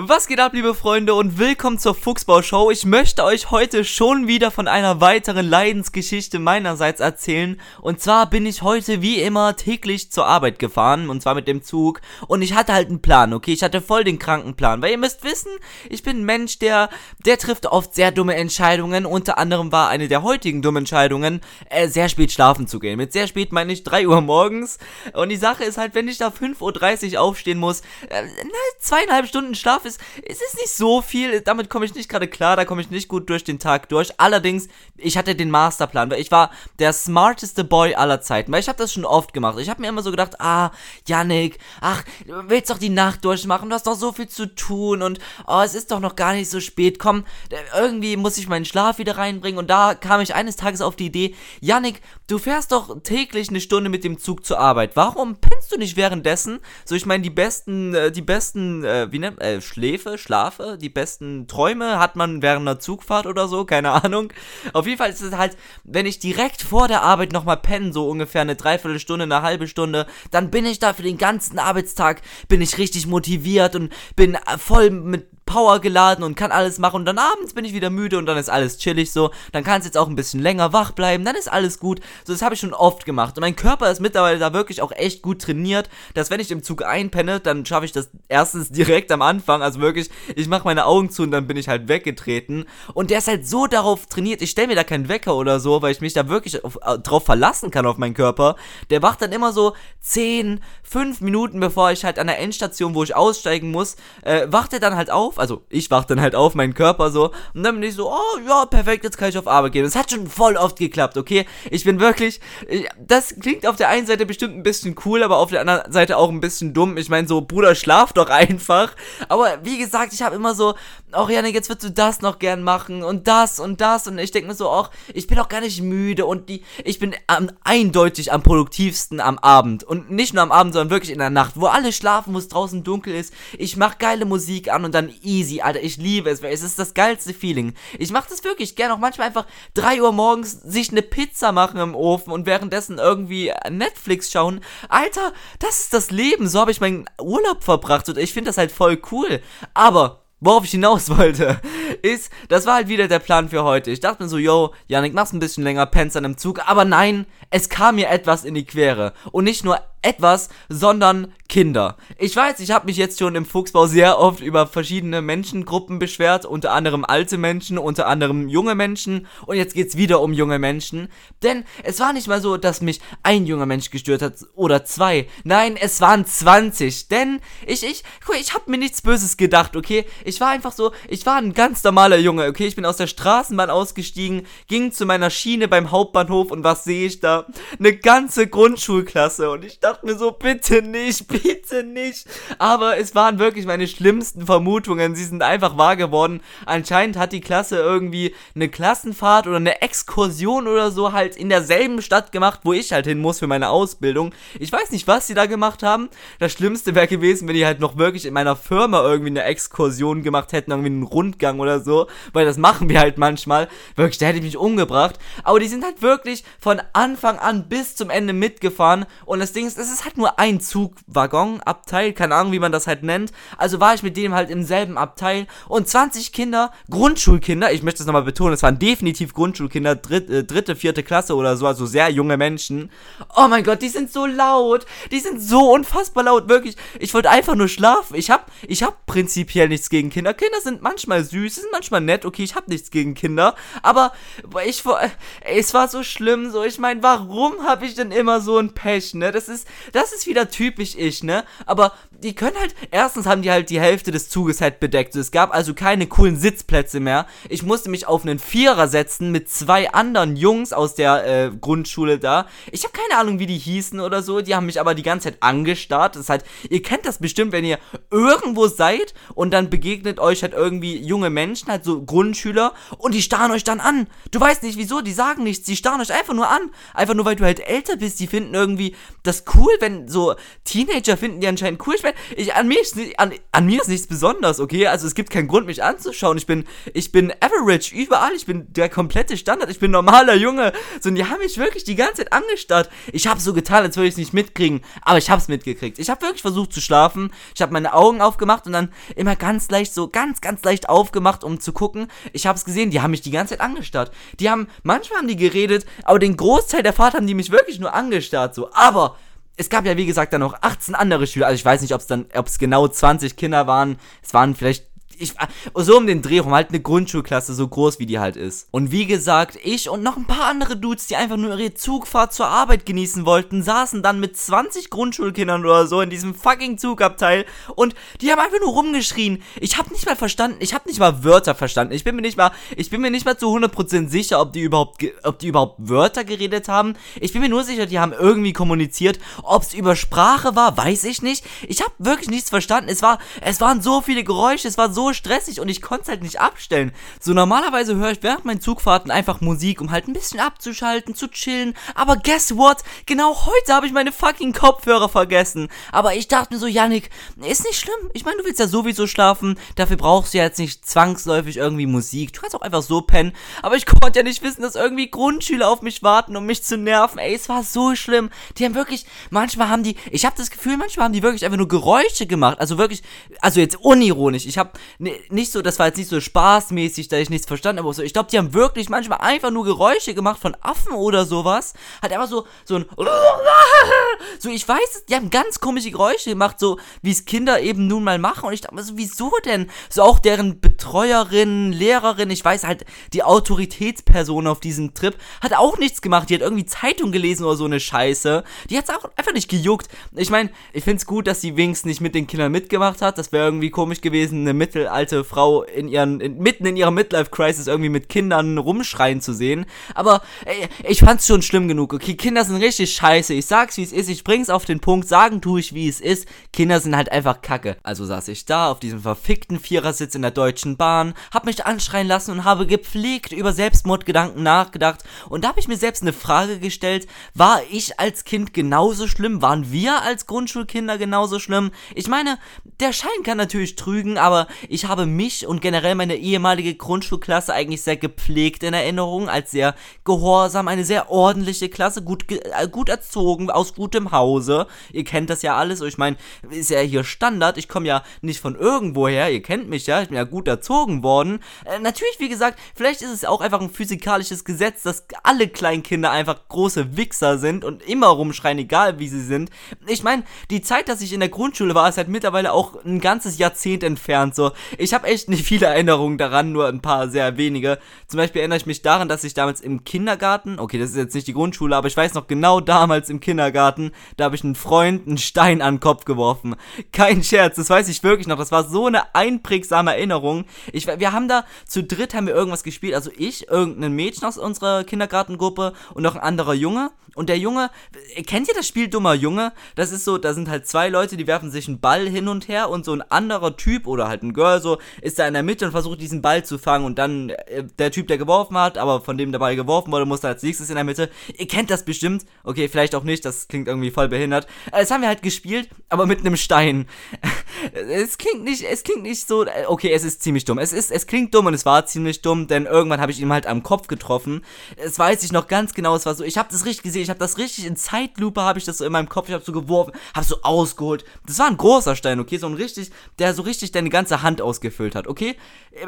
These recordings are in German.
Was geht ab, liebe Freunde, und willkommen zur Fuchsbau-Show. Ich möchte euch heute schon wieder von einer weiteren Leidensgeschichte meinerseits erzählen. Und zwar bin ich heute wie immer täglich zur Arbeit gefahren, und zwar mit dem Zug. Und ich hatte halt einen Plan, okay? Ich hatte voll den kranken Plan, weil ihr müsst wissen, ich bin ein Mensch, der, der trifft oft sehr dumme Entscheidungen. Unter anderem war eine der heutigen dummen Entscheidungen, äh, sehr spät schlafen zu gehen. Mit sehr spät meine ich 3 Uhr morgens. Und die Sache ist halt, wenn ich da 5.30 Uhr aufstehen muss, äh, na, zweieinhalb Stunden Schlaf ist, es ist nicht so viel, damit komme ich nicht gerade klar, da komme ich nicht gut durch den Tag durch. Allerdings, ich hatte den Masterplan, weil ich war der smarteste Boy aller Zeiten, weil ich habe das schon oft gemacht. Ich habe mir immer so gedacht, ah, Yannick, ach, du willst doch die Nacht durchmachen, du hast doch so viel zu tun und oh, es ist doch noch gar nicht so spät, komm, irgendwie muss ich meinen Schlaf wieder reinbringen und da kam ich eines Tages auf die Idee, Yannick, du fährst doch täglich eine Stunde mit dem Zug zur Arbeit. Warum pennst du nicht währenddessen? So, ich meine, die besten, äh, die besten, äh, wie nennt, äh, Schläfe, Schlafe, die besten Träume hat man während einer Zugfahrt oder so, keine Ahnung. Auf jeden Fall ist es halt, wenn ich direkt vor der Arbeit nochmal penne, so ungefähr eine Dreiviertelstunde, eine halbe Stunde, dann bin ich da für den ganzen Arbeitstag, bin ich richtig motiviert und bin voll mit Power geladen und kann alles machen und dann abends bin ich wieder müde und dann ist alles chillig so. Dann kann es jetzt auch ein bisschen länger wach bleiben, dann ist alles gut. So, das habe ich schon oft gemacht und mein Körper ist mittlerweile da wirklich auch echt gut trainiert, dass wenn ich im Zug einpenne, dann schaffe ich das erstens direkt am Anfang, also wirklich, ich mache meine Augen zu und dann bin ich halt weggetreten und der ist halt so darauf trainiert, ich stelle mir da keinen Wecker oder so, weil ich mich da wirklich auf, äh, drauf verlassen kann auf meinen Körper. Der wacht dann immer so 10, 5 Minuten bevor ich halt an der Endstation, wo ich aussteigen muss, äh, wacht er dann halt auf also ich wach dann halt auf, meinen Körper so, und dann bin ich so, oh ja, perfekt, jetzt kann ich auf Arbeit gehen. Das hat schon voll oft geklappt, okay? Ich bin wirklich, das klingt auf der einen Seite bestimmt ein bisschen cool, aber auf der anderen Seite auch ein bisschen dumm. Ich meine so, Bruder, schlaf doch einfach. Aber wie gesagt, ich habe immer so, ach Janik, jetzt würdest du das noch gern machen und das und das und ich denke mir so, ach, ich bin auch gar nicht müde und die, ich bin am, eindeutig am produktivsten am Abend und nicht nur am Abend, sondern wirklich in der Nacht, wo alle schlafen, wo es draußen dunkel ist. Ich mach geile Musik an und dann easy, Alter. Ich liebe es, es ist das geilste Feeling. Ich mache das wirklich gerne auch manchmal einfach 3 Uhr morgens sich eine Pizza machen im Ofen und währenddessen irgendwie Netflix schauen. Alter, das ist das Leben. So habe ich meinen Urlaub verbracht und ich finde das halt voll cool. Aber Worauf ich hinaus wollte, ist, das war halt wieder der Plan für heute. Ich dachte mir so, yo, Janik, mach's ein bisschen länger, pennst an dem Zug. Aber nein, es kam mir etwas in die Quere. Und nicht nur etwas, sondern Kinder. Ich weiß, ich habe mich jetzt schon im Fuchsbau sehr oft über verschiedene Menschengruppen beschwert, unter anderem alte Menschen, unter anderem junge Menschen und jetzt geht's wieder um junge Menschen, denn es war nicht mal so, dass mich ein junger Mensch gestört hat oder zwei. Nein, es waren 20, denn ich ich ich habe mir nichts böses gedacht, okay? Ich war einfach so, ich war ein ganz normaler Junge, okay? Ich bin aus der Straßenbahn ausgestiegen, ging zu meiner Schiene beim Hauptbahnhof und was sehe ich da? Eine ganze Grundschulklasse und ich dachte dachte mir so, bitte nicht, bitte nicht. Aber es waren wirklich meine schlimmsten Vermutungen. Sie sind einfach wahr geworden. Anscheinend hat die Klasse irgendwie eine Klassenfahrt oder eine Exkursion oder so halt in derselben Stadt gemacht, wo ich halt hin muss für meine Ausbildung. Ich weiß nicht, was sie da gemacht haben. Das Schlimmste wäre gewesen, wenn die halt noch wirklich in meiner Firma irgendwie eine Exkursion gemacht hätten, irgendwie einen Rundgang oder so. Weil das machen wir halt manchmal. Wirklich, da hätte ich mich umgebracht. Aber die sind halt wirklich von Anfang an bis zum Ende mitgefahren. Und das Ding ist, es ist halt nur ein Zugwaggon, Abteil, keine Ahnung, wie man das halt nennt. Also war ich mit dem halt im selben Abteil und 20 Kinder, Grundschulkinder, ich möchte das nochmal betonen, es waren definitiv Grundschulkinder, dritt, äh, dritte, vierte Klasse oder so, also sehr junge Menschen. Oh mein Gott, die sind so laut, die sind so unfassbar laut, wirklich. Ich wollte einfach nur schlafen. Ich hab, ich hab prinzipiell nichts gegen Kinder. Kinder sind manchmal süß, sind manchmal nett, okay, ich hab nichts gegen Kinder, aber ich, es war so schlimm, so, ich meine, warum habe ich denn immer so ein Pech, ne? Das ist, das ist wieder typisch ich, ne? Aber die können halt, erstens haben die halt die Hälfte des Zuges halt bedeckt. Es gab also keine coolen Sitzplätze mehr. Ich musste mich auf einen Vierer setzen mit zwei anderen Jungs aus der äh, Grundschule da. Ich habe keine Ahnung, wie die hießen oder so. Die haben mich aber die ganze Zeit angestarrt. Das ist halt, ihr kennt das bestimmt, wenn ihr irgendwo seid und dann begegnet euch halt irgendwie junge Menschen, halt so Grundschüler und die starren euch dann an. Du weißt nicht wieso, die sagen nichts, die starren euch einfach nur an. Einfach nur, weil du halt älter bist. Die finden irgendwie das cool cool, wenn so Teenager finden die anscheinend cool. Ich meine, ich, an, mir ist, an, an mir ist nichts besonders, okay? Also es gibt keinen Grund, mich anzuschauen. Ich bin, ich bin average überall. Ich bin der komplette Standard. Ich bin normaler Junge. So, und die haben mich wirklich die ganze Zeit angestarrt. Ich habe so getan, als würde ich es nicht mitkriegen. Aber ich habe es mitgekriegt. Ich habe wirklich versucht zu schlafen. Ich habe meine Augen aufgemacht und dann immer ganz leicht, so ganz, ganz leicht aufgemacht, um zu gucken. Ich habe es gesehen. Die haben mich die ganze Zeit angestarrt. Die haben, manchmal haben die geredet, aber den Großteil der Fahrt haben die mich wirklich nur angestarrt. So, aber es gab ja, wie gesagt, dann noch 18 andere Schüler. Also ich weiß nicht, ob es dann, ob es genau 20 Kinder waren. Es waren vielleicht ich, so um den Dreh rum, halt eine Grundschulklasse, so groß wie die halt ist. Und wie gesagt, ich und noch ein paar andere Dudes, die einfach nur ihre Zugfahrt zur Arbeit genießen wollten, saßen dann mit 20 Grundschulkindern oder so in diesem fucking Zugabteil und die haben einfach nur rumgeschrien. Ich hab nicht mal verstanden, ich hab nicht mal Wörter verstanden. Ich bin mir nicht mal, ich bin mir nicht mal zu 100% sicher, ob die überhaupt, ob die überhaupt Wörter geredet haben. Ich bin mir nur sicher, die haben irgendwie kommuniziert. Ob es über Sprache war, weiß ich nicht. Ich hab wirklich nichts verstanden. Es war, es waren so viele Geräusche, es war so stressig und ich konnte es halt nicht abstellen. So normalerweise höre ich während meinen Zugfahrten einfach Musik, um halt ein bisschen abzuschalten, zu chillen. Aber guess what? Genau heute habe ich meine fucking Kopfhörer vergessen. Aber ich dachte mir so, Yannick, ist nicht schlimm. Ich meine, du willst ja sowieso schlafen. Dafür brauchst du ja jetzt nicht zwangsläufig irgendwie Musik. Du kannst auch einfach so pennen. Aber ich konnte ja nicht wissen, dass irgendwie Grundschüler auf mich warten, um mich zu nerven. Ey, es war so schlimm. Die haben wirklich, manchmal haben die, ich habe das Gefühl, manchmal haben die wirklich einfach nur Geräusche gemacht. Also wirklich, also jetzt unironisch. Ich habe nicht so, das war jetzt nicht so spaßmäßig, da ich nichts verstanden habe. So, ich glaube, die haben wirklich manchmal einfach nur Geräusche gemacht von Affen oder sowas. Hat einfach so, so ein, so, ich weiß, die haben ganz komische Geräusche gemacht, so, wie es Kinder eben nun mal machen. Und ich dachte mir so, wieso denn? So auch deren Betreuerin, Lehrerin, ich weiß halt, die Autoritätsperson auf diesem Trip, hat auch nichts gemacht. Die hat irgendwie Zeitung gelesen oder so eine Scheiße. Die hat es auch einfach nicht gejuckt. Ich meine, ich finde es gut, dass sie wenigstens nicht mit den Kindern mitgemacht hat. Das wäre irgendwie komisch gewesen, eine Mittel alte Frau in ihren, in, mitten in ihrer Midlife-Crisis irgendwie mit Kindern rumschreien zu sehen. Aber ey, ich fand's schon schlimm genug. Okay, Kinder sind richtig scheiße. Ich sag's, wie es ist. Ich bring's auf den Punkt. Sagen tue ich, wie es ist. Kinder sind halt einfach kacke. Also saß ich da auf diesem verfickten Vierersitz in der Deutschen Bahn, hab mich anschreien lassen und habe gepflegt über Selbstmordgedanken nachgedacht. Und da habe ich mir selbst eine Frage gestellt. War ich als Kind genauso schlimm? Waren wir als Grundschulkinder genauso schlimm? Ich meine, der Schein kann natürlich trügen, aber ich habe mich und generell meine ehemalige Grundschulklasse eigentlich sehr gepflegt in Erinnerung, als sehr gehorsam, eine sehr ordentliche Klasse, gut, äh, gut erzogen, aus gutem Hause. Ihr kennt das ja alles, ich meine, ist ja hier Standard, ich komme ja nicht von irgendwoher, ihr kennt mich ja, ich bin ja gut erzogen worden. Äh, natürlich, wie gesagt, vielleicht ist es auch einfach ein physikalisches Gesetz, dass alle Kleinkinder einfach große Wichser sind und immer rumschreien, egal wie sie sind. Ich meine, die Zeit, dass ich in der Grundschule war, ist halt mittlerweile auch ein ganzes Jahrzehnt entfernt, so ich habe echt nicht viele Erinnerungen daran, nur ein paar sehr wenige. Zum Beispiel erinnere ich mich daran, dass ich damals im Kindergarten, okay, das ist jetzt nicht die Grundschule, aber ich weiß noch genau damals im Kindergarten, da habe ich einen Freund einen Stein an den Kopf geworfen. Kein Scherz, das weiß ich wirklich noch. Das war so eine einprägsame Erinnerung. Ich, wir haben da zu dritt haben wir irgendwas gespielt. Also ich, irgendein Mädchen aus unserer Kindergartengruppe und noch ein anderer Junge. Und der Junge, kennt ihr das Spiel Dummer Junge? Das ist so, da sind halt zwei Leute, die werfen sich einen Ball hin und her und so ein anderer Typ oder halt ein Girl so ist da in der Mitte und versucht diesen Ball zu fangen und dann äh, der Typ, der geworfen hat, aber von dem der Ball geworfen wurde, muss da als nächstes in der Mitte. Ihr kennt das bestimmt. Okay, vielleicht auch nicht, das klingt irgendwie voll behindert. Äh, das haben wir halt gespielt, aber mit einem Stein. es klingt nicht, es klingt nicht so, äh, okay, es ist ziemlich dumm. Es ist, es klingt dumm und es war ziemlich dumm, denn irgendwann habe ich ihn halt am Kopf getroffen. Es weiß ich noch ganz genau, es war so, ich habe das richtig gesehen, ich habe das richtig in Zeitlupe, habe ich das so in meinem Kopf, ich habe so geworfen, habe so ausgeholt. Das war ein großer Stein, okay, so ein richtig, der so richtig deine ganze Hand ausgefüllt hat, okay?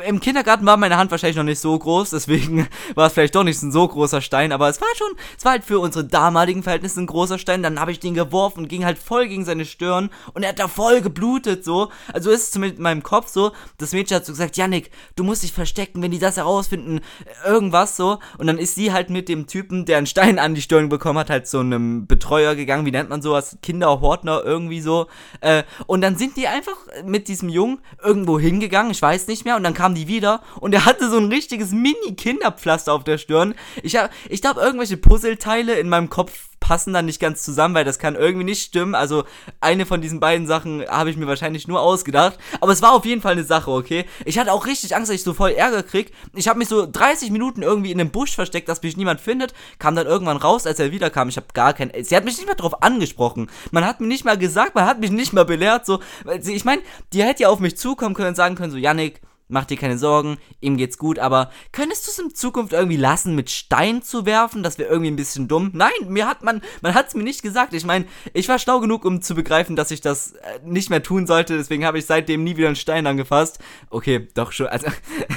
Im Kindergarten war meine Hand wahrscheinlich noch nicht so groß, deswegen war es vielleicht doch nicht ein so großer Stein, aber es war schon, es war halt für unsere damaligen Verhältnisse ein großer Stein. Dann habe ich den geworfen, ging halt voll gegen seine Stirn und er hat da voll geblutet, so. Also ist es zumindest in meinem Kopf so. Das Mädchen hat so gesagt, Yannick, du musst dich verstecken, wenn die das herausfinden, irgendwas so. Und dann ist sie halt mit dem Typen, der einen Stein an die Stirn bekommen hat, halt so einem Betreuer gegangen, wie nennt man sowas? Kinderhortner irgendwie so. Äh, und dann sind die einfach mit diesem Jungen irgendwo hingegangen, ich weiß nicht mehr, und dann kamen die wieder und er hatte so ein richtiges Mini-Kinderpflaster auf der Stirn. Ich, hab, ich glaube, irgendwelche Puzzleteile in meinem Kopf passen dann nicht ganz zusammen, weil das kann irgendwie nicht stimmen. Also eine von diesen beiden Sachen habe ich mir wahrscheinlich nur ausgedacht. Aber es war auf jeden Fall eine Sache, okay? Ich hatte auch richtig Angst, dass ich so voll Ärger krieg. Ich habe mich so 30 Minuten irgendwie in einem Busch versteckt, dass mich niemand findet. Kam dann irgendwann raus, als er wiederkam. Ich habe gar kein. Sie hat mich nicht mehr drauf angesprochen. Man hat mir nicht mal gesagt, man hat mich nicht mal belehrt. So, ich meine, die hätte ja auf mich zukommen können und sagen können, so, Yannick, mach dir keine Sorgen, ihm geht's gut, aber könntest du es in Zukunft irgendwie lassen, mit Stein zu werfen? Das wäre irgendwie ein bisschen dumm. Nein, mir hat man, man hat es mir nicht gesagt. Ich meine, ich war schlau genug, um zu begreifen, dass ich das äh, nicht mehr tun sollte, deswegen habe ich seitdem nie wieder einen Stein angefasst. Okay, doch schon, also,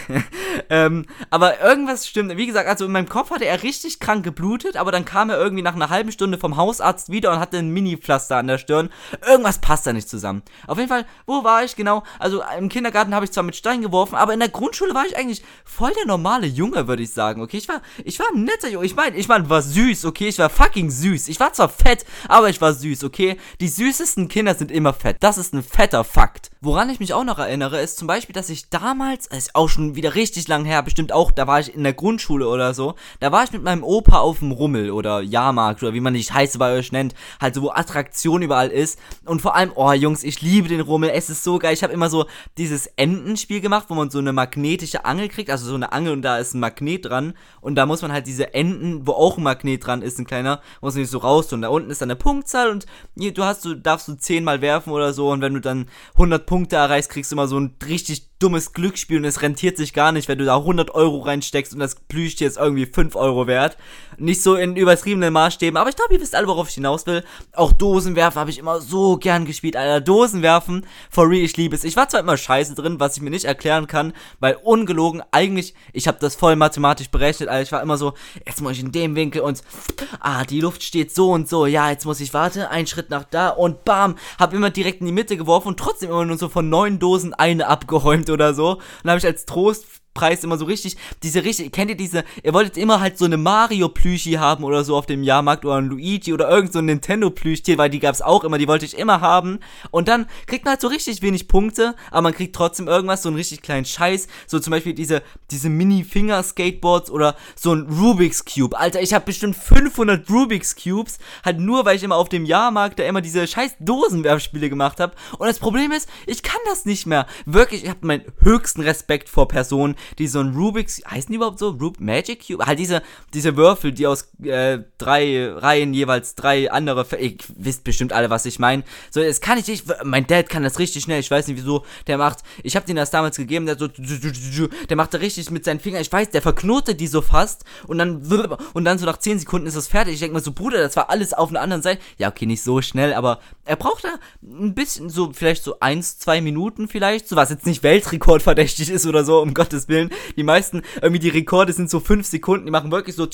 ähm, aber irgendwas stimmt. Wie gesagt, also in meinem Kopf hatte er richtig krank geblutet, aber dann kam er irgendwie nach einer halben Stunde vom Hausarzt wieder und hatte ein Mini-Pflaster an der Stirn. Irgendwas passt da nicht zusammen. Auf jeden Fall, wo war ich genau? Also im Kindergarten habe ich zwar mit Stein geworfen, geworfen, aber in der Grundschule war ich eigentlich voll der normale Junge, würde ich sagen, okay? Ich war, ich war ein netter Junge. Ich meine, ich mein, war süß, okay? Ich war fucking süß. Ich war zwar fett, aber ich war süß, okay? Die süßesten Kinder sind immer fett. Das ist ein fetter Fakt. Woran ich mich auch noch erinnere, ist zum Beispiel, dass ich damals, das ist auch schon wieder richtig lang her, bestimmt auch, da war ich in der Grundschule oder so, da war ich mit meinem Opa auf dem Rummel oder Jahrmarkt oder wie man nicht heiße bei euch nennt, halt so, wo Attraktion überall ist. Und vor allem, oh Jungs, ich liebe den Rummel, es ist so geil. Ich habe immer so dieses Entenspiel gemacht, wo man so eine magnetische Angel kriegt, also so eine Angel und da ist ein Magnet dran und da muss man halt diese Enden, wo auch ein Magnet dran ist, ein kleiner, muss man nicht so raus tun. Da unten ist dann eine Punktzahl und du hast, du darfst du zehnmal werfen oder so und wenn du dann 100 Punkte erreichst, kriegst du immer so ein richtig dummes Glücksspiel und es rentiert sich gar nicht, wenn du da 100 Euro reinsteckst und das Plüschtier ist irgendwie 5 Euro wert. Nicht so in übertriebenen Maßstäben, aber ich glaube, ihr wisst alle, worauf ich hinaus will. Auch Dosenwerfen habe ich immer so gern gespielt, Alter. Dosenwerfen, for real, ich liebe es. Ich war zwar immer scheiße drin, was ich mir nicht erklären kann, weil ungelogen, eigentlich, ich habe das voll mathematisch berechnet, Alter. Ich war immer so, jetzt muss ich in dem Winkel und, ah, die Luft steht so und so, ja, jetzt muss ich, warte, einen Schritt nach da und bam, habe immer direkt in die Mitte geworfen und trotzdem immer nur so von neun Dosen eine abgeräumt oder so. Und habe ich als Trost Preis immer so richtig, diese richtig, kennt ihr diese, ihr wolltet immer halt so eine Mario-Plüschi haben oder so auf dem Jahrmarkt oder ein Luigi oder irgend so ein Nintendo-Plüschtier, weil die gab's auch immer, die wollte ich immer haben. Und dann kriegt man halt so richtig wenig Punkte, aber man kriegt trotzdem irgendwas, so einen richtig kleinen Scheiß, so zum Beispiel diese, diese Mini-Finger-Skateboards oder so ein Rubik's Cube. Alter, ich habe bestimmt 500 Rubik's Cubes, halt nur, weil ich immer auf dem Jahrmarkt da immer diese scheiß Dosenwerfspiele gemacht habe. Und das Problem ist, ich kann das nicht mehr. Wirklich, ich habe meinen höchsten Respekt vor Personen, die so ein Rubik's, heißen die überhaupt so? Rub Magic Cube? Halt diese, diese Würfel, die aus äh, drei Reihen jeweils drei andere, ihr wisst bestimmt alle, was ich meine. So, das kann ich nicht, mein Dad kann das richtig schnell, ich weiß nicht wieso, der macht, ich habe den das damals gegeben, der so, der macht da richtig mit seinen Fingern, ich weiß, der verknotet die so fast und dann, und dann so nach 10 Sekunden ist das fertig. Ich denke mir so, Bruder, das war alles auf einer anderen Seite. Ja, okay, nicht so schnell, aber er braucht da ein bisschen, so, vielleicht so eins, zwei Minuten vielleicht, so was jetzt nicht Weltrekordverdächtig ist oder so, um Gottes Willen Willen. Die meisten, irgendwie die Rekorde sind so fünf Sekunden, die machen wirklich so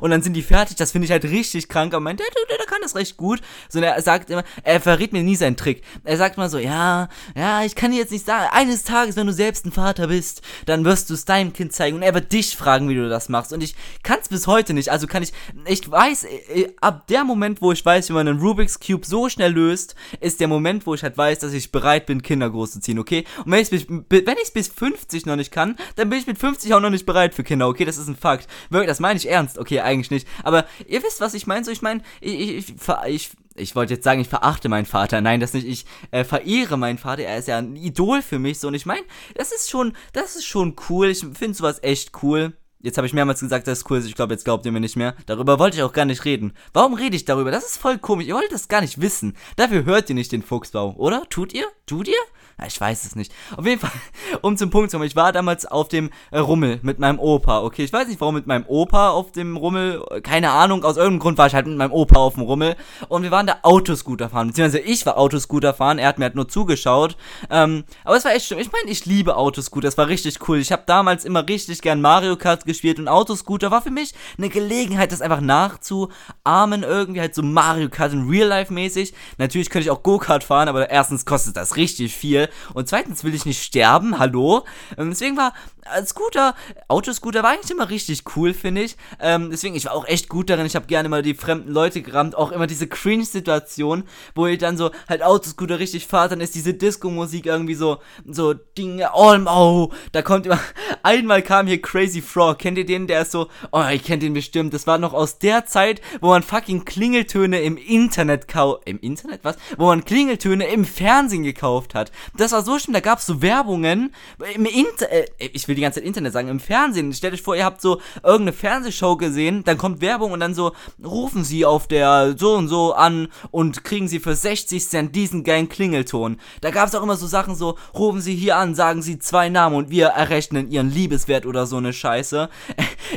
und dann sind die fertig. Das finde ich halt richtig krank. Aber mein, der, der, der kann das recht gut. So, er sagt immer, er verrät mir nie seinen Trick. Er sagt mal so, ja, ja, ich kann dir jetzt nicht sagen, eines Tages, wenn du selbst ein Vater bist, dann wirst du es deinem Kind zeigen und er wird dich fragen, wie du das machst. Und ich kann es bis heute nicht. Also kann ich, ich weiß, äh, ab der Moment, wo ich weiß, wie man einen Rubik's Cube so schnell löst, ist der Moment, wo ich halt weiß, dass ich bereit bin, Kinder großzuziehen, okay? Und wenn ich es bis, bis 50 noch nicht kann, dann bin ich mit 50 auch noch nicht bereit für Kinder, okay? Das ist ein Fakt. Wirklich, das meine ich ernst. Okay, eigentlich nicht. Aber ihr wisst, was ich meine. So, ich meine, ich, ich, ich, ich wollte jetzt sagen, ich verachte meinen Vater. Nein, das nicht. Ich äh, verehre meinen Vater. Er ist ja ein Idol für mich. So, und ich meine, das ist schon, das ist schon cool. Ich finde sowas echt cool. Jetzt habe ich mehrmals gesagt, das ist cool Ich glaube, jetzt glaubt ihr mir nicht mehr. Darüber wollte ich auch gar nicht reden. Warum rede ich darüber? Das ist voll komisch. Ihr wollt das gar nicht wissen. Dafür hört ihr nicht den Fuchsbau, oder? Tut ihr? Tut ihr? Ja, ich weiß es nicht. Auf jeden Fall, um zum Punkt zu kommen, ich war damals auf dem äh, Rummel mit meinem Opa. Okay, ich weiß nicht, warum mit meinem Opa auf dem Rummel. Keine Ahnung, aus irgendeinem Grund war ich halt mit meinem Opa auf dem Rummel. Und wir waren da Autoscooter fahren. Beziehungsweise ich war Autoscooter fahren, er hat mir halt nur zugeschaut. Ähm, aber es war echt schlimm. Ich meine, ich liebe Autoscooter, das war richtig cool. Ich habe damals immer richtig gern Mario Kart gespielt und Autoscooter war für mich eine Gelegenheit, das einfach nachzuahmen. Irgendwie halt so Mario Kart in Real Life mäßig. Natürlich könnte ich auch Go-Kart fahren, aber erstens kostet das richtig viel. Und zweitens will ich nicht sterben, hallo. Ähm, deswegen war äh, Scooter, Autoscooter war eigentlich immer richtig cool, finde ich. Ähm, deswegen, ich war auch echt gut darin. Ich habe gerne mal die fremden Leute gerammt. Auch immer diese Cringe-Situation, wo ihr dann so halt Autoscooter richtig fahrt, dann ist diese Disco-Musik irgendwie so, so Dinge, oh, oh, da kommt immer, einmal kam hier Crazy Frog. Kennt ihr den? Der ist so, oh, ich kennt den bestimmt. Das war noch aus der Zeit, wo man fucking Klingeltöne im Internet kau, im Internet, was? Wo man Klingeltöne im Fernsehen gekauft hat. Das war so schlimm, da gab's so Werbungen im Inter, äh, ich will die ganze Zeit Internet sagen, im Fernsehen. Stellt euch vor, ihr habt so irgendeine Fernsehshow gesehen, dann kommt Werbung und dann so, rufen sie auf der so und so an und kriegen sie für 60 Cent diesen geilen Klingelton. Da gab's auch immer so Sachen so, rufen sie hier an, sagen sie zwei Namen und wir errechnen ihren Liebeswert oder so eine Scheiße.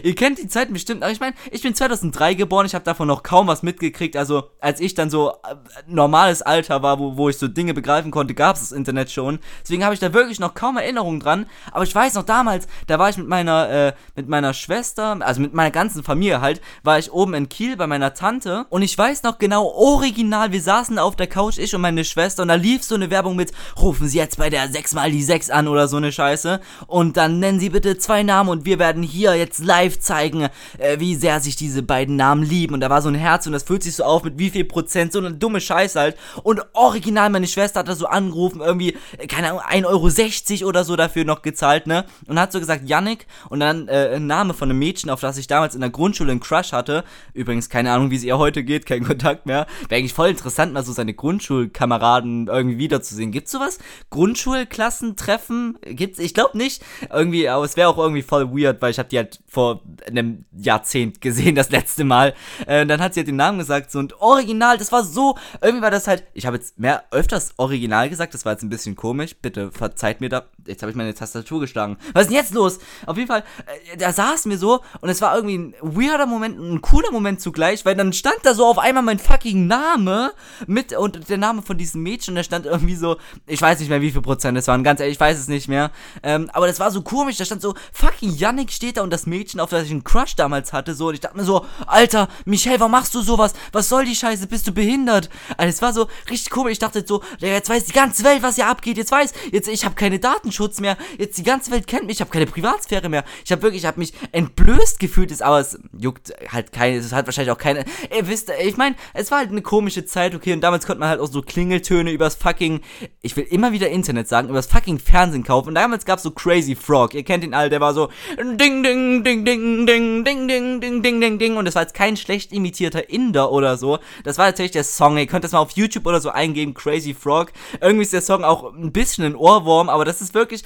Ihr kennt die Zeiten bestimmt, aber ich meine, ich bin 2003 geboren, ich habe davon noch kaum was mitgekriegt. Also, als ich dann so äh, normales Alter war, wo, wo ich so Dinge begreifen konnte, gab es das Internet schon. Deswegen habe ich da wirklich noch kaum Erinnerungen dran. Aber ich weiß noch damals, da war ich mit meiner, äh, mit meiner Schwester, also mit meiner ganzen Familie halt, war ich oben in Kiel bei meiner Tante. Und ich weiß noch genau, original, wir saßen auf der Couch, ich und meine Schwester, und da lief so eine Werbung mit, rufen Sie jetzt bei der 6 mal die 6 an oder so eine Scheiße. Und dann nennen Sie bitte zwei Namen und wir werden hier jetzt live zeigen, äh, wie sehr sich diese beiden Namen lieben und da war so ein Herz und das fühlt sich so auf mit wie viel Prozent, so eine dumme Scheiße halt. Und original, meine Schwester hat da so angerufen, irgendwie, keine Ahnung, 1,60 Euro oder so dafür noch gezahlt, ne? Und hat so gesagt, Yannick und dann äh, ein Name von einem Mädchen, auf das ich damals in der Grundschule einen Crush hatte. Übrigens, keine Ahnung, wie es ihr heute geht, kein Kontakt mehr. Wäre eigentlich voll interessant, mal so seine Grundschulkameraden irgendwie wiederzusehen. Gibt's sowas? Grundschulklassentreffen? Gibt's? Ich glaube nicht. Irgendwie, aber es wäre auch irgendwie voll weird, weil ich habe die halt vor einem Jahrzehnt gesehen, das letzte Mal. Äh, dann hat sie halt den Namen gesagt so und original, das war so, irgendwie war das halt, ich habe jetzt mehr öfters original gesagt, das war jetzt ein bisschen komisch, bitte verzeiht mir da, jetzt habe ich meine Tastatur geschlagen. Was ist denn jetzt los? Auf jeden Fall, äh, da saß mir so und es war irgendwie ein weirder Moment, ein cooler Moment zugleich, weil dann stand da so auf einmal mein fucking Name mit und der Name von diesem Mädchen da stand irgendwie so, ich weiß nicht mehr wie viel Prozent es waren, ganz ehrlich, ich weiß es nicht mehr, ähm, aber das war so komisch, da stand so, fucking Yannick steht da und das Mädchen, auf das ich einen Crush damals hatte, so und ich dachte mir so, Alter, Michelle, warum machst du sowas? Was soll die Scheiße? Bist du behindert? Also es war so richtig komisch. Ich dachte so, jetzt weiß die ganze Welt, was hier abgeht. Jetzt weiß, jetzt ich habe keine Datenschutz mehr. Jetzt die ganze Welt kennt mich. Ich habe keine Privatsphäre mehr. Ich habe wirklich, ich habe mich entblößt gefühlt. Ist, aber es juckt halt keine. Es hat wahrscheinlich auch keine. Ihr wisst, ich meine, es war halt eine komische Zeit, okay. Und damals konnte man halt auch so Klingeltöne übers fucking. Ich will immer wieder Internet sagen, übers fucking Fernsehen kaufen. Und damals gab es so Crazy Frog. Ihr kennt ihn alle. Der war so ding ding ding ding ding ding ding ding ding ding ding. Und das war jetzt kein schlecht imitierter Inder oder so. Das war tatsächlich der Song. Ihr könnt das mal auf YouTube oder so eingeben, Crazy Frog. Irgendwie ist der Song auch ein bisschen ein Ohrwurm, aber das ist wirklich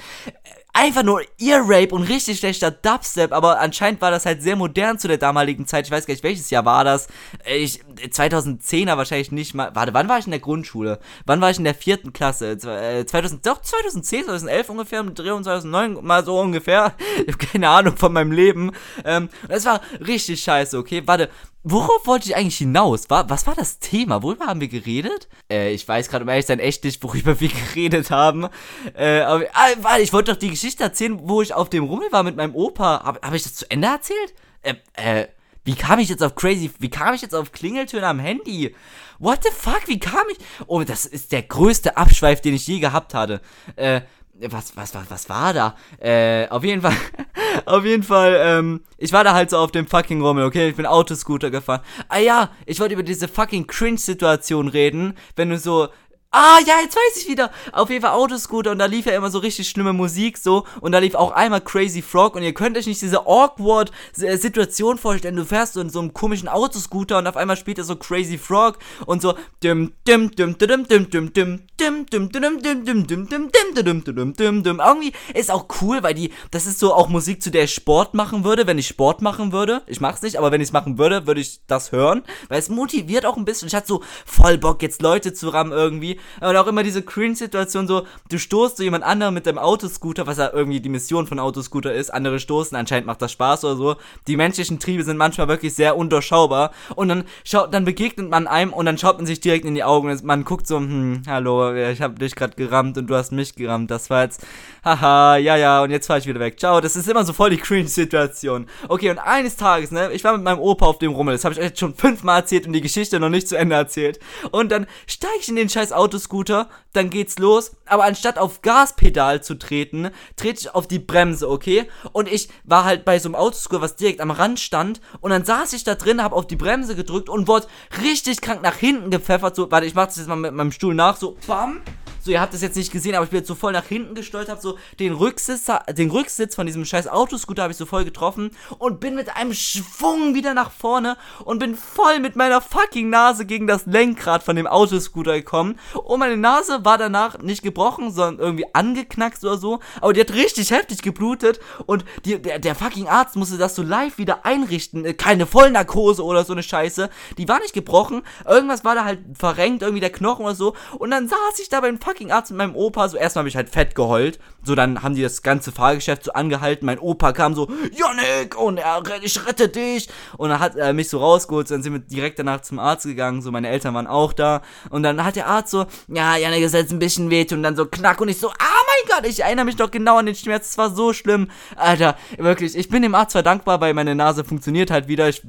einfach nur Ear-Rape und richtig schlechter Dubstep, aber anscheinend war das halt sehr modern zu der damaligen Zeit. Ich weiß gar nicht, welches Jahr war das. Ich, 2010er wahrscheinlich nicht mal. Warte, wann war ich in der Grundschule? Wann war ich in der vierten Klasse? 2000, äh, doch, 2010, 2011 ungefähr, mit Dreh und 2009 mal so ungefähr. Ich habe keine Ahnung von meinem Leben. Ähm, das war richtig scheiße, okay? Warte, Worauf wollte ich eigentlich hinaus? War, was war das Thema? Worüber haben wir geredet? Äh, ich weiß gerade um ehrlich sein echt nicht, worüber wir geredet haben. Äh, aber, ah, ich wollte doch die Geschichte erzählen, wo ich auf dem Rummel war mit meinem Opa. Habe hab ich das zu Ende erzählt? Äh, äh, wie kam ich jetzt auf crazy, wie kam ich jetzt auf Klingeltöne am Handy? What the fuck, wie kam ich? Oh, das ist der größte Abschweif, den ich je gehabt hatte. Äh, was, was, was, was war da? Äh, auf jeden Fall, auf jeden Fall, ähm, ich war da halt so auf dem fucking Rummel, okay? Ich bin Autoscooter gefahren. Ah ja, ich wollte über diese fucking Cringe-Situation reden, wenn du so Ah, ja, jetzt weiß ich wieder. Auf jeden Fall Autoscooter und da lief ja immer so richtig schlimme Musik so und da lief auch einmal Crazy Frog und ihr könnt euch nicht diese awkward Situation vorstellen. Du fährst so in so einem komischen Autoscooter und auf einmal spielt er so Crazy Frog und so dim dim dim dim dim dim dim dim dim dim dim dim dim dim dim dim dim dim Irgendwie ist auch cool, weil die das ist so auch Musik, zu der ich Sport machen würde, wenn ich Sport machen würde. Ich mach's nicht, aber wenn ich's machen würde, würde ich das hören, weil es motiviert auch ein bisschen. Ich hatte so voll Bock jetzt Leute zu rammen irgendwie und auch immer diese Cringe-Situation so, du stoßt so jemand anderen mit dem Autoscooter, was ja irgendwie die Mission von Autoscooter ist, andere stoßen, anscheinend macht das Spaß oder so. Die menschlichen Triebe sind manchmal wirklich sehr undurchschaubar und dann schaut, dann begegnet man einem und dann schaut man sich direkt in die Augen und man guckt so, hm, hallo, ich habe dich gerade gerammt und du hast mich gerammt, das war jetzt, haha, ja, ja, und jetzt fahr ich wieder weg. Ciao, das ist immer so voll die Cringe-Situation. Okay, und eines Tages, ne, ich war mit meinem Opa auf dem Rummel, das habe ich euch schon fünfmal erzählt und die Geschichte noch nicht zu Ende erzählt. Und dann steige ich in den scheiß Auto Autoscooter, dann geht's los, aber anstatt auf Gaspedal zu treten, trete ich auf die Bremse, okay? Und ich war halt bei so einem Autoscooter, was direkt am Rand stand, und dann saß ich da drin, hab auf die Bremse gedrückt und wurde richtig krank nach hinten gepfeffert, so, warte, ich mach das jetzt mal mit meinem Stuhl nach, so, bam, so, ihr habt das jetzt nicht gesehen, aber ich bin jetzt so voll nach hinten gestolpert, hab so den Rücksitz, den Rücksitz von diesem scheiß Autoscooter habe ich so voll getroffen und bin mit einem Schwung wieder nach vorne und bin voll mit meiner fucking Nase gegen das Lenkrad von dem Autoscooter gekommen. Und meine Nase war danach nicht gebrochen, sondern irgendwie angeknackst oder so. Aber die hat richtig heftig geblutet und die, der, der fucking Arzt musste das so live wieder einrichten. Äh, keine Vollnarkose oder so eine Scheiße. Die war nicht gebrochen. Irgendwas war da halt verrenkt, irgendwie der Knochen oder so. Und dann saß ich da beim fucking Arzt mit meinem Opa. So erstmal habe ich halt fett geheult. So, dann haben die das ganze Fahrgeschäft so angehalten. Mein Opa kam so, Janik, und er, ich rette dich. Und dann hat er mich so rausgeholt. Dann sind wir direkt danach zum Arzt gegangen. So, meine Eltern waren auch da. Und dann hat der Arzt so, ja, Janik, ist jetzt ein bisschen weh. Und dann so knack. Und ich so, ah mein Gott, ich erinnere mich doch genau an den Schmerz. Es war so schlimm. Alter, wirklich, ich bin dem Arzt zwar dankbar, weil meine Nase funktioniert halt wieder. Ich,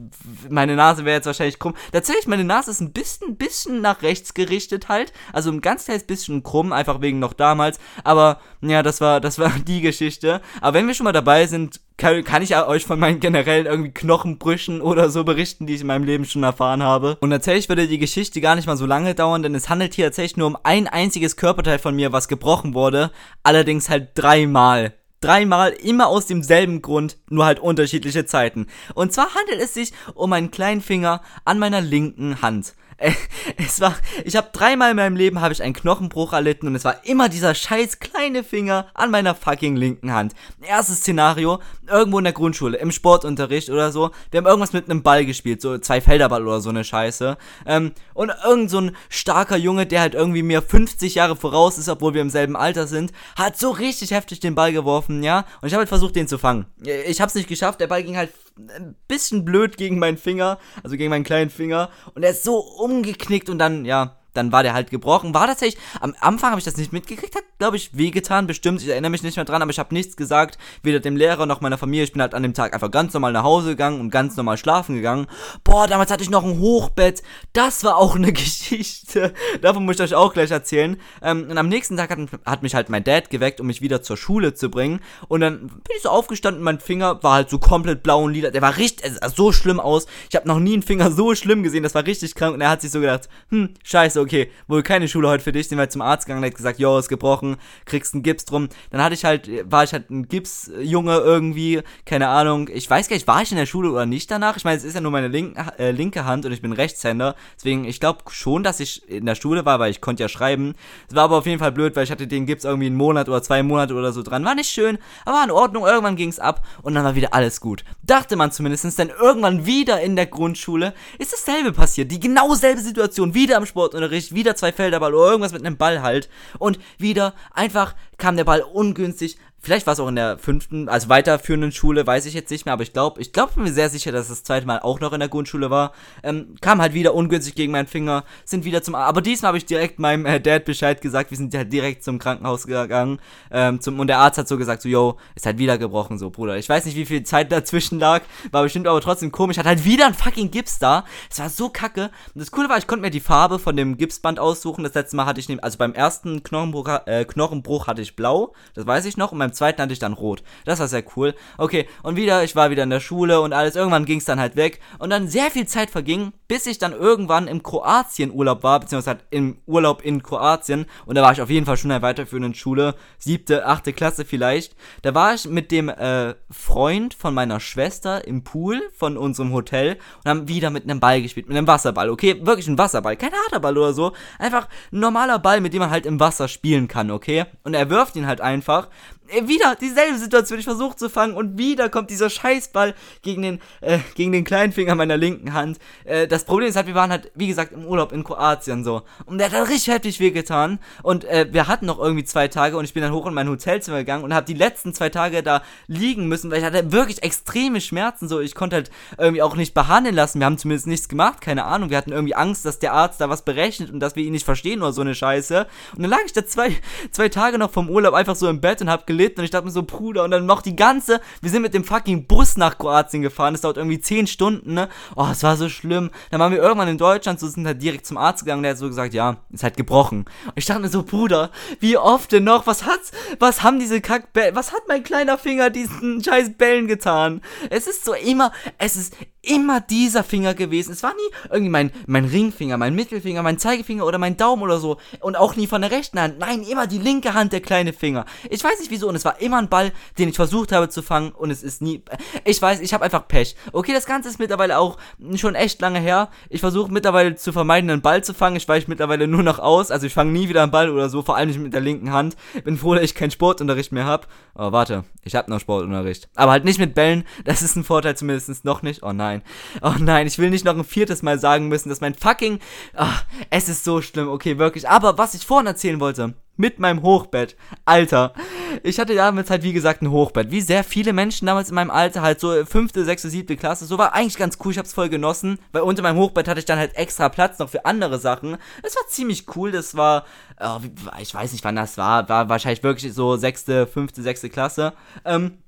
meine Nase wäre jetzt wahrscheinlich krumm. Tatsächlich, meine Nase ist ein bisschen, bisschen nach rechts gerichtet halt. Also ein ganz kleines bisschen krumm, einfach wegen noch damals. Aber ja, das war, das war die Geschichte. Aber wenn wir schon mal dabei sind, kann, kann ich euch von meinen generellen irgendwie Knochenbrüchen oder so berichten, die ich in meinem Leben schon erfahren habe. Und tatsächlich würde die Geschichte gar nicht mal so lange dauern, denn es handelt hier tatsächlich nur um ein einziges Körperteil von mir, was gebrochen wurde. Allerdings halt dreimal dreimal, immer aus demselben Grund, nur halt unterschiedliche Zeiten. Und zwar handelt es sich um einen kleinen Finger an meiner linken Hand. es war, ich habe dreimal in meinem Leben habe ich einen Knochenbruch erlitten und es war immer dieser scheiß kleine Finger an meiner fucking linken Hand. Erstes Szenario, irgendwo in der Grundschule, im Sportunterricht oder so. Wir haben irgendwas mit einem Ball gespielt, so zwei Felderball oder so eine Scheiße. Ähm, und irgend so ein starker Junge, der halt irgendwie mir 50 Jahre voraus ist, obwohl wir im selben Alter sind, hat so richtig heftig den Ball geworfen, ja. Und ich habe halt versucht, den zu fangen. Ich habe es nicht geschafft, der Ball ging halt ein bisschen blöd gegen meinen Finger, also gegen meinen kleinen Finger. Und er ist so umgeknickt und dann, ja, dann war der halt gebrochen. War tatsächlich, am Anfang habe ich das nicht mitgekriegt, hat, glaube ich, wehgetan, bestimmt. Ich erinnere mich nicht mehr dran, aber ich habe nichts gesagt, weder dem Lehrer noch meiner Familie. Ich bin halt an dem Tag einfach ganz normal nach Hause gegangen und ganz normal schlafen gegangen. Boah, damals hatte ich noch ein Hochbett. Das war auch eine Geschichte. Davon muss ich euch auch gleich erzählen. Ähm, und am nächsten Tag hat, hat, mich halt mein Dad geweckt, um mich wieder zur Schule zu bringen. Und dann bin ich so aufgestanden, mein Finger war halt so komplett blau und lila. Der war richtig, es sah so schlimm aus. Ich habe noch nie einen Finger so schlimm gesehen. Das war richtig krank. Und er hat sich so gedacht, hm, scheiße, okay, wohl keine Schule heute für dich, sind wir zum Arzt gegangen, der hat gesagt, jo, ist gebrochen, kriegst einen Gips drum. Dann hatte ich halt, war ich halt ein Gipsjunge irgendwie, keine Ahnung, ich weiß gar nicht, war ich in der Schule oder nicht danach? Ich meine, es ist ja nur meine link, äh, linke Hand und ich bin Rechtshänder, deswegen, ich glaube schon, dass ich in der Schule war, weil ich konnte ja schreiben. Es war aber auf jeden Fall blöd, weil ich hatte den Gips irgendwie einen Monat oder zwei Monate oder so dran. War nicht schön, aber in Ordnung, irgendwann ging es ab und dann war wieder alles gut. Dachte man zumindest, denn irgendwann wieder in der Grundschule ist dasselbe passiert, die genau selbe Situation, wieder am Sportunterricht, wieder zwei Felderball oder irgendwas mit einem Ball halt. Und wieder einfach kam der Ball ungünstig Vielleicht war es auch in der fünften, also weiterführenden Schule, weiß ich jetzt nicht mehr, aber ich glaube, ich glaube, mir sehr sicher, dass das zweite Mal auch noch in der Grundschule war. Ähm, kam halt wieder ungünstig gegen meinen Finger, sind wieder zum, aber diesmal habe ich direkt meinem äh, Dad Bescheid gesagt, wir sind halt direkt zum Krankenhaus gegangen, ähm, zum, und der Arzt hat so gesagt, so, yo, ist halt wieder gebrochen, so, Bruder. Ich weiß nicht, wie viel Zeit dazwischen lag, war bestimmt aber trotzdem komisch, hat halt wieder ein fucking Gips da. Es war so kacke. Und das Coole war, ich konnte mir die Farbe von dem Gipsband aussuchen. Das letzte Mal hatte ich, also beim ersten Knochenbruch, äh, Knochenbruch hatte ich blau, das weiß ich noch, und beim zweiten hatte ich dann rot. Das war sehr cool. Okay, und wieder, ich war wieder in der Schule und alles. Irgendwann ging es dann halt weg. Und dann sehr viel Zeit verging, bis ich dann irgendwann im Kroatien-Urlaub war, beziehungsweise halt im Urlaub in Kroatien. Und da war ich auf jeden Fall schon in der weiterführenden Schule, siebte, achte Klasse vielleicht. Da war ich mit dem äh, Freund von meiner Schwester im Pool von unserem Hotel und haben wieder mit einem Ball gespielt, mit einem Wasserball. Okay, wirklich ein Wasserball, kein harter Ball oder so. Einfach ein normaler Ball, mit dem man halt im Wasser spielen kann, okay? Und er wirft ihn halt einfach wieder dieselbe Situation. Ich versuche zu fangen und wieder kommt dieser Scheißball gegen den, äh, gegen den kleinen Finger meiner linken Hand. Äh, das Problem ist halt, wir waren halt, wie gesagt, im Urlaub in Kroatien so. Und der hat dann richtig heftig wehgetan. Und äh, wir hatten noch irgendwie zwei Tage und ich bin dann hoch in mein Hotelzimmer gegangen und habe die letzten zwei Tage da liegen müssen, weil ich hatte wirklich extreme Schmerzen. So, ich konnte halt irgendwie auch nicht behandeln lassen. Wir haben zumindest nichts gemacht, keine Ahnung. Wir hatten irgendwie Angst, dass der Arzt da was berechnet und dass wir ihn nicht verstehen oder so eine Scheiße. Und dann lag ich da zwei, zwei Tage noch vom Urlaub einfach so im Bett und hab gelesen gelitten und ich dachte mir so, Bruder, und dann noch die ganze, wir sind mit dem fucking Bus nach Kroatien gefahren, das dauert irgendwie 10 Stunden, ne? Oh, es war so schlimm. Dann waren wir irgendwann in Deutschland, so sind halt direkt zum Arzt gegangen, der hat so gesagt, ja, ist halt gebrochen. Und ich dachte mir so, Bruder, wie oft denn noch? Was hat's, was haben diese Kackbällen, was hat mein kleiner Finger diesen scheiß Bällen getan? Es ist so immer, es ist immer dieser Finger gewesen. Es war nie irgendwie mein, mein Ringfinger, mein Mittelfinger, mein Zeigefinger oder mein Daumen oder so. Und auch nie von der rechten Hand. Nein, immer die linke Hand, der kleine Finger. Ich weiß nicht wieso. Und es war immer ein Ball, den ich versucht habe zu fangen. Und es ist nie. Ich weiß, ich habe einfach Pech. Okay, das Ganze ist mittlerweile auch schon echt lange her. Ich versuche mittlerweile zu vermeiden, einen Ball zu fangen. Ich weiche mittlerweile nur noch aus. Also ich fange nie wieder einen Ball oder so. Vor allem nicht mit der linken Hand. Bin froh, dass ich keinen Sportunterricht mehr habe. Oh, warte. Ich habe noch Sportunterricht. Aber halt nicht mit Bällen. Das ist ein Vorteil zumindest noch nicht. Oh nein nein. Oh nein, ich will nicht noch ein viertes Mal sagen müssen, dass mein fucking. Ach, es ist so schlimm, okay, wirklich. Aber was ich vorhin erzählen wollte, mit meinem Hochbett. Alter, ich hatte damals halt, wie gesagt, ein Hochbett. Wie sehr viele Menschen damals in meinem Alter, halt so fünfte, sechste, siebte Klasse, so war eigentlich ganz cool, ich hab's voll genossen, weil unter meinem Hochbett hatte ich dann halt extra Platz noch für andere Sachen. Es war ziemlich cool, das war, oh, ich weiß nicht, wann das war, war wahrscheinlich wirklich so sechste, fünfte, sechste Klasse. Ähm,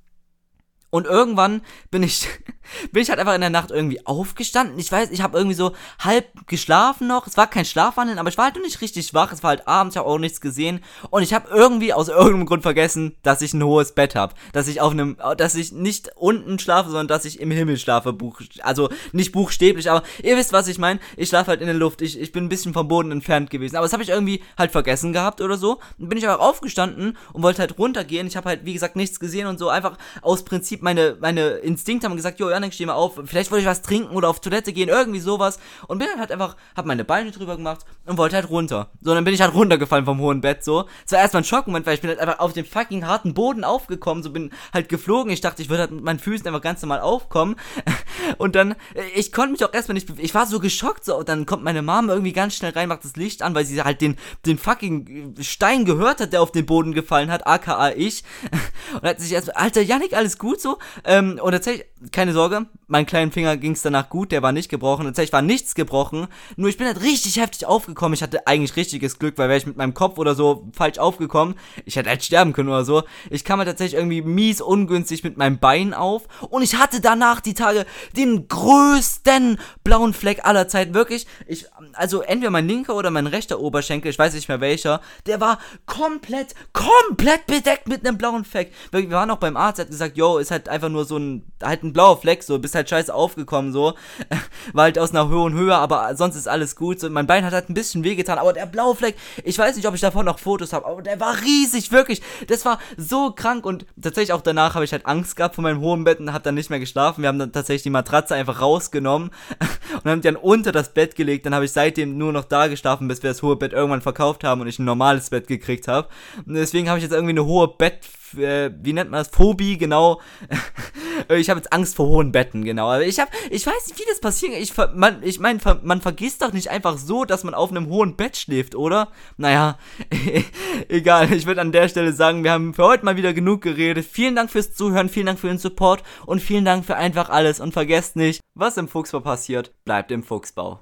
und irgendwann bin ich, bin ich halt einfach in der Nacht irgendwie aufgestanden. Ich weiß, ich habe irgendwie so halb geschlafen noch. Es war kein Schlafwandeln, aber ich war halt nicht richtig wach. Es war halt abends, ich habe auch nichts gesehen. Und ich habe irgendwie aus irgendeinem Grund vergessen, dass ich ein hohes Bett habe. Dass ich auf einem, dass ich nicht unten schlafe, sondern dass ich im Himmel schlafe. Buch, also nicht buchstäblich, aber ihr wisst, was ich meine. Ich schlafe halt in der Luft. Ich, ich bin ein bisschen vom Boden entfernt gewesen. Aber das habe ich irgendwie halt vergessen gehabt oder so. Dann bin ich aber aufgestanden und wollte halt runtergehen. Ich habe halt, wie gesagt, nichts gesehen und so. Einfach aus Prinzip meine, meine Instinkte haben gesagt, jo, Janik, steh mal auf, vielleicht wollte ich was trinken oder auf Toilette gehen, irgendwie sowas. Und bin dann halt einfach, hab meine Beine drüber gemacht und wollte halt runter. So, dann bin ich halt runtergefallen vom hohen Bett, so. Es war erstmal ein Schockmoment, weil ich bin halt einfach auf den fucking harten Boden aufgekommen, so bin halt geflogen. Ich dachte, ich würde halt mit meinen Füßen einfach ganz normal aufkommen. Und dann, ich konnte mich auch erstmal nicht, ich war so geschockt, so. Und dann kommt meine Mama irgendwie ganz schnell rein, macht das Licht an, weil sie halt den, den fucking Stein gehört hat, der auf den Boden gefallen hat, aka ich. Und hat sich erstmal, Alter, Janik, alles gut so? Ähm, und tatsächlich, keine Sorge, mein kleinen Finger ging es danach gut, der war nicht gebrochen. Tatsächlich war nichts gebrochen. Nur ich bin halt richtig heftig aufgekommen. Ich hatte eigentlich richtiges Glück, weil wäre ich mit meinem Kopf oder so falsch aufgekommen, ich hätte halt sterben können oder so. Ich kam halt tatsächlich irgendwie mies ungünstig mit meinem Bein auf. Und ich hatte danach die Tage den größten blauen Fleck aller Zeiten. Wirklich, ich, also entweder mein linker oder mein rechter Oberschenkel, ich weiß nicht mehr welcher, der war komplett, komplett bedeckt mit einem blauen Fleck. Wir waren auch beim Arzt, der hat gesagt, yo, ist halt einfach nur so ein, halt ein blauer Fleck, so, bist halt scheiße aufgekommen, so. War halt aus einer hohen Höhe, aber sonst ist alles gut. So, mein Bein hat halt ein bisschen wehgetan, aber der blaue Fleck, ich weiß nicht, ob ich davon noch Fotos habe, aber der war riesig, wirklich. Das war so krank und tatsächlich auch danach habe ich halt Angst gehabt vor meinem hohen Bett und habe dann nicht mehr geschlafen. Wir haben dann tatsächlich die Matratze einfach rausgenommen und haben die dann unter das Bett gelegt. Dann habe ich seitdem nur noch da geschlafen, bis wir das hohe Bett irgendwann verkauft haben und ich ein normales Bett gekriegt habe. Deswegen habe ich jetzt irgendwie eine hohe Bett äh, wie nennt man das? Phobie, genau. ich habe jetzt Angst vor hohen Betten, genau. Aber ich habe, ich weiß nicht, wie das passiert. Ich, man, ich meine, man vergisst doch nicht einfach so, dass man auf einem hohen Bett schläft, oder? Naja, egal. Ich würde an der Stelle sagen, wir haben für heute mal wieder genug geredet. Vielen Dank fürs Zuhören, vielen Dank für den Support und vielen Dank für einfach alles. Und vergesst nicht, was im Fuchsbau passiert, bleibt im Fuchsbau.